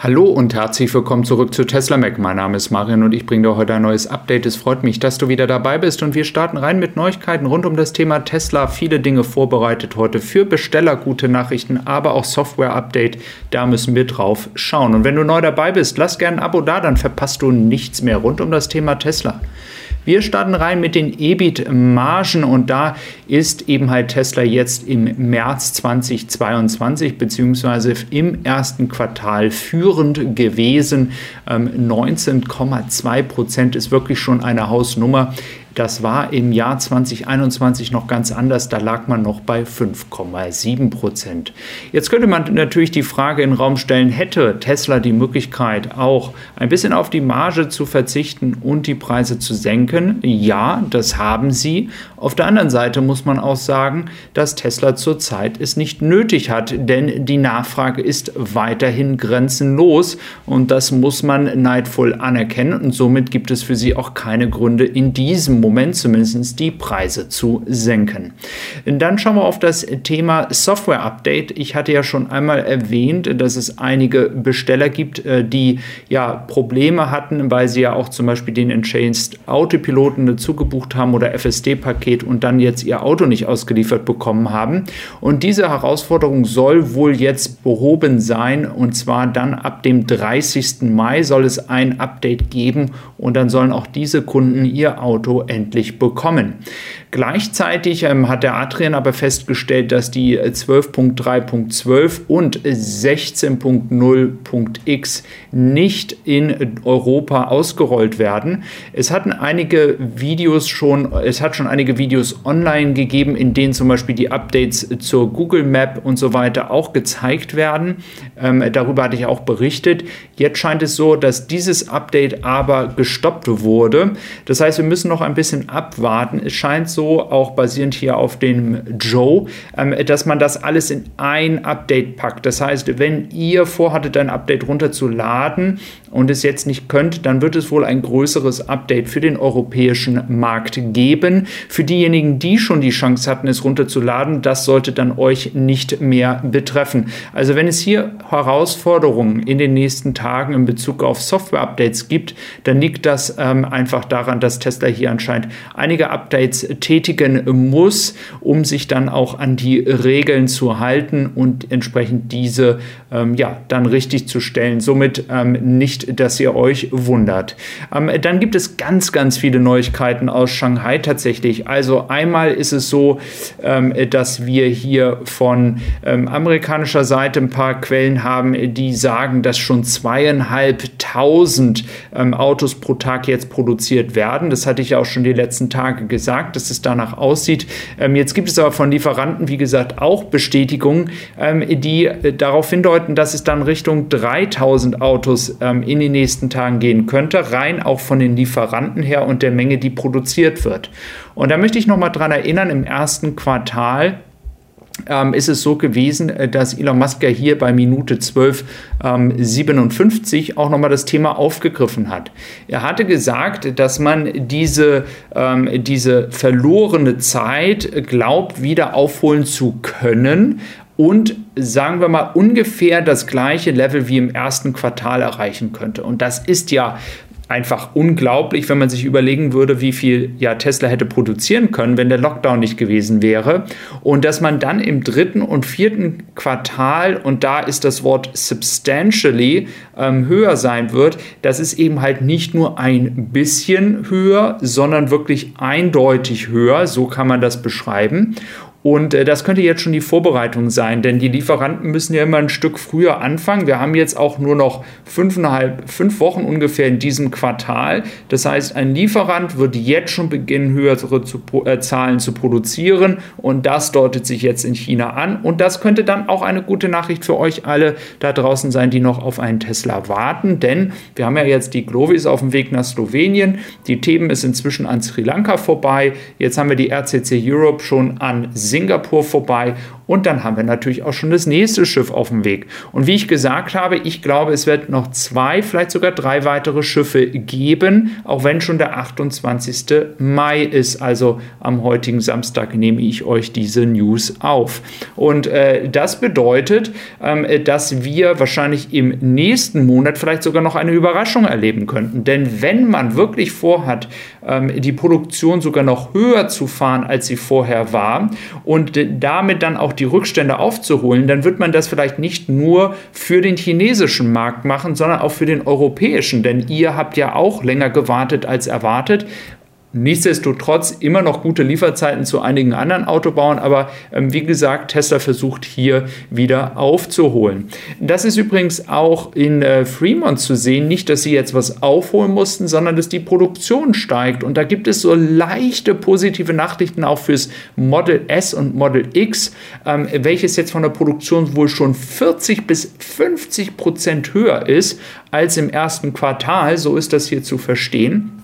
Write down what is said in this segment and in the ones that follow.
Hallo und herzlich willkommen zurück zu Tesla Mac. Mein Name ist Marian und ich bringe dir heute ein neues Update. Es freut mich, dass du wieder dabei bist und wir starten rein mit Neuigkeiten rund um das Thema Tesla. Viele Dinge vorbereitet heute für Besteller, gute Nachrichten, aber auch Software-Update. Da müssen wir drauf schauen. Und wenn du neu dabei bist, lass gerne ein Abo da, dann verpasst du nichts mehr rund um das Thema Tesla. Wir starten rein mit den EBIT-Margen und da ist eben halt Tesla jetzt im März 2022 beziehungsweise im ersten Quartal führend gewesen. 19,2 ähm, Prozent ist wirklich schon eine Hausnummer. Das war im Jahr 2021 noch ganz anders. Da lag man noch bei 5,7 Prozent. Jetzt könnte man natürlich die Frage in den Raum stellen, hätte Tesla die Möglichkeit, auch ein bisschen auf die Marge zu verzichten und die Preise zu senken? Ja, das haben sie. Auf der anderen Seite muss man auch sagen, dass Tesla zurzeit es nicht nötig hat, denn die Nachfrage ist weiterhin grenzenlos und das muss man neidvoll anerkennen und somit gibt es für sie auch keine Gründe in diesem Moment zumindest die Preise zu senken. Dann schauen wir auf das Thema Software Update. Ich hatte ja schon einmal erwähnt, dass es einige Besteller gibt, äh, die ja Probleme hatten, weil sie ja auch zum Beispiel den Enchained Autopiloten dazu gebucht haben oder FSD-Paket und dann jetzt ihr Auto nicht ausgeliefert bekommen haben. Und diese Herausforderung soll wohl jetzt behoben sein und zwar dann ab dem 30. Mai soll es ein Update geben und dann sollen auch diese Kunden ihr Auto endlich bekommen. Gleichzeitig ähm, hat der Adrian aber festgestellt, dass die 12.3.12 und 16.0.x nicht in Europa ausgerollt werden. Es hatten einige Videos schon, es hat schon einige Videos online gegeben, in denen zum Beispiel die Updates zur Google Map und so weiter auch gezeigt werden. Ähm, darüber hatte ich auch berichtet. Jetzt scheint es so, dass dieses Update aber gestoppt wurde. Das heißt, wir müssen noch ein bisschen abwarten. Es scheint so, auch basierend hier auf dem Joe, ähm, dass man das alles in ein Update packt. Das heißt, wenn ihr vorhattet, ein Update runterzuladen und es jetzt nicht könnt, dann wird es wohl ein größeres Update für den europäischen Markt geben. Für diejenigen, die schon die Chance hatten, es runterzuladen, das sollte dann euch nicht mehr betreffen. Also wenn es hier Herausforderungen in den nächsten Tagen in Bezug auf Software-Updates gibt, dann liegt das ähm, einfach daran, dass Tesla hier anscheinend einige Updates tätigen muss, um sich dann auch an die Regeln zu halten und entsprechend diese ähm, ja dann richtig zu stellen. Somit ähm, nicht, dass ihr euch wundert. Ähm, dann gibt es ganz, ganz viele Neuigkeiten aus Shanghai tatsächlich. Also einmal ist es so, ähm, dass wir hier von ähm, amerikanischer Seite ein paar Quellen haben, die sagen, dass schon zweieinhalbtausend ähm, Autos pro Tag jetzt produziert werden. Das hatte ich ja auch schon die letzten Tage gesagt, dass es danach aussieht. Ähm, jetzt gibt es aber von Lieferanten, wie gesagt, auch Bestätigungen, ähm, die äh, darauf hindeuten, dass es dann Richtung 3000 Autos ähm, in den nächsten Tagen gehen könnte, rein auch von den Lieferanten her und der Menge, die produziert wird. Und da möchte ich noch mal dran erinnern, im ersten Quartal ähm, ist es so gewesen, äh, dass Elon Musk ja hier bei Minute 12.57 ähm, auch nochmal das Thema aufgegriffen hat. Er hatte gesagt, dass man diese, ähm, diese verlorene Zeit glaubt, wieder aufholen zu können und sagen wir mal ungefähr das gleiche Level wie im ersten Quartal erreichen könnte. Und das ist ja einfach unglaublich, wenn man sich überlegen würde, wie viel ja Tesla hätte produzieren können, wenn der Lockdown nicht gewesen wäre. Und dass man dann im dritten und vierten Quartal, und da ist das Wort substantially ähm, höher sein wird, das ist eben halt nicht nur ein bisschen höher, sondern wirklich eindeutig höher. So kann man das beschreiben. Und äh, das könnte jetzt schon die Vorbereitung sein, denn die Lieferanten müssen ja immer ein Stück früher anfangen. Wir haben jetzt auch nur noch fünfeinhalb, fünf Wochen ungefähr in diesem Quartal. Das heißt, ein Lieferant wird jetzt schon beginnen, höhere zu, äh, Zahlen zu produzieren und das deutet sich jetzt in China an. Und das könnte dann auch eine gute Nachricht für euch alle da draußen sein, die noch auf einen Tesla warten, denn wir haben ja jetzt die Glovis auf dem Weg nach Slowenien. Die Themen ist inzwischen an Sri Lanka vorbei. Jetzt haben wir die RCC Europe schon an Singapur vorbei Und dann haben wir natürlich auch schon das nächste Schiff auf dem Weg. Und wie ich gesagt habe, ich glaube, es wird noch zwei, vielleicht sogar drei weitere Schiffe geben, auch wenn schon der 28. Mai ist. Also am heutigen Samstag nehme ich euch diese News auf. Und äh, das bedeutet, ähm, dass wir wahrscheinlich im nächsten Monat vielleicht sogar noch eine Überraschung erleben könnten. Denn wenn man wirklich vorhat, ähm, die Produktion sogar noch höher zu fahren, als sie vorher war und damit dann auch die Rückstände aufzuholen, dann wird man das vielleicht nicht nur für den chinesischen Markt machen, sondern auch für den europäischen. Denn ihr habt ja auch länger gewartet als erwartet. Nichtsdestotrotz immer noch gute Lieferzeiten zu einigen anderen Autobauern, aber ähm, wie gesagt, Tesla versucht hier wieder aufzuholen. Das ist übrigens auch in äh, Fremont zu sehen, nicht, dass sie jetzt was aufholen mussten, sondern dass die Produktion steigt. Und da gibt es so leichte positive Nachrichten auch fürs Model S und Model X, ähm, welches jetzt von der Produktion wohl schon 40 bis 50 Prozent höher ist als im ersten Quartal, so ist das hier zu verstehen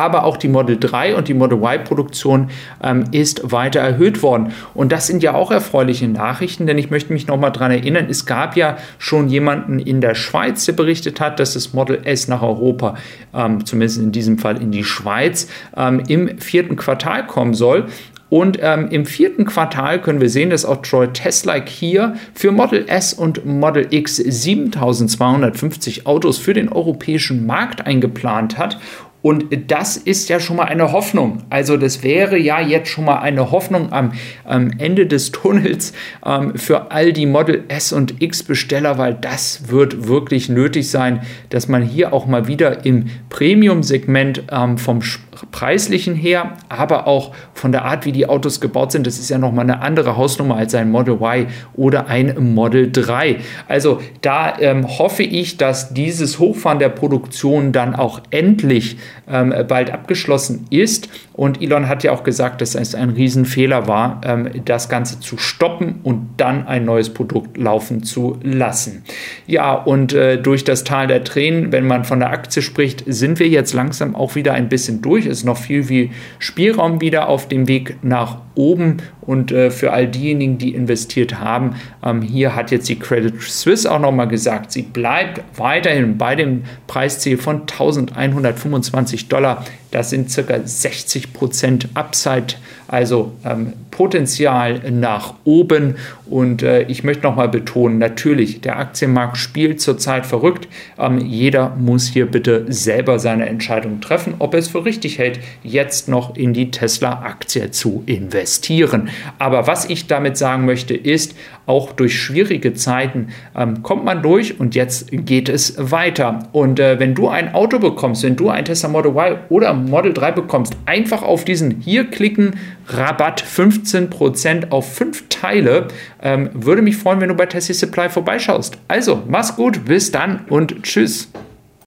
aber auch die Model 3 und die Model Y-Produktion ähm, ist weiter erhöht worden. Und das sind ja auch erfreuliche Nachrichten, denn ich möchte mich nochmal daran erinnern, es gab ja schon jemanden in der Schweiz, der berichtet hat, dass das Model S nach Europa, ähm, zumindest in diesem Fall in die Schweiz, ähm, im vierten Quartal kommen soll. Und ähm, im vierten Quartal können wir sehen, dass auch Troy Tesla hier für Model S und Model X 7250 Autos für den europäischen Markt eingeplant hat. Und das ist ja schon mal eine Hoffnung. Also das wäre ja jetzt schon mal eine Hoffnung am, am Ende des Tunnels ähm, für all die Model S und X Besteller, weil das wird wirklich nötig sein, dass man hier auch mal wieder im Premium-Segment ähm, vom preislichen her, aber auch von der Art, wie die Autos gebaut sind, das ist ja nochmal eine andere Hausnummer als ein Model Y oder ein Model 3. Also da ähm, hoffe ich, dass dieses Hochfahren der Produktion dann auch endlich ähm, bald abgeschlossen ist. Und Elon hat ja auch gesagt, dass es ein Riesenfehler war, ähm, das Ganze zu stoppen und dann ein neues Produkt laufen zu lassen. Ja, und äh, durch das Tal der Tränen, wenn man von der Aktie spricht, sind wir jetzt langsam auch wieder ein bisschen durch. Ist noch viel, viel Spielraum wieder auf dem Weg nach oben. Und äh, für all diejenigen, die investiert haben, ähm, hier hat jetzt die Credit Suisse auch nochmal gesagt, sie bleibt weiterhin bei dem Preisziel von 1125 Dollar. Das sind circa 60 Prozent Upside, also ähm, Potenzial nach oben. Und äh, ich möchte nochmal betonen, natürlich, der Aktienmarkt spielt zurzeit verrückt. Ähm, jeder muss hier bitte selber seine Entscheidung treffen, ob er es für richtig hält, jetzt noch in die Tesla-Aktie zu investieren. Aber was ich damit sagen möchte, ist, auch durch schwierige Zeiten ähm, kommt man durch und jetzt geht es weiter. Und äh, wenn du ein Auto bekommst, wenn du ein Tesla Model Y oder Model 3 bekommst, einfach auf diesen hier klicken, Rabatt 15% auf 5 Teile. Ähm, würde mich freuen, wenn du bei Tesla Supply vorbeischaust. Also, mach's gut, bis dann und tschüss.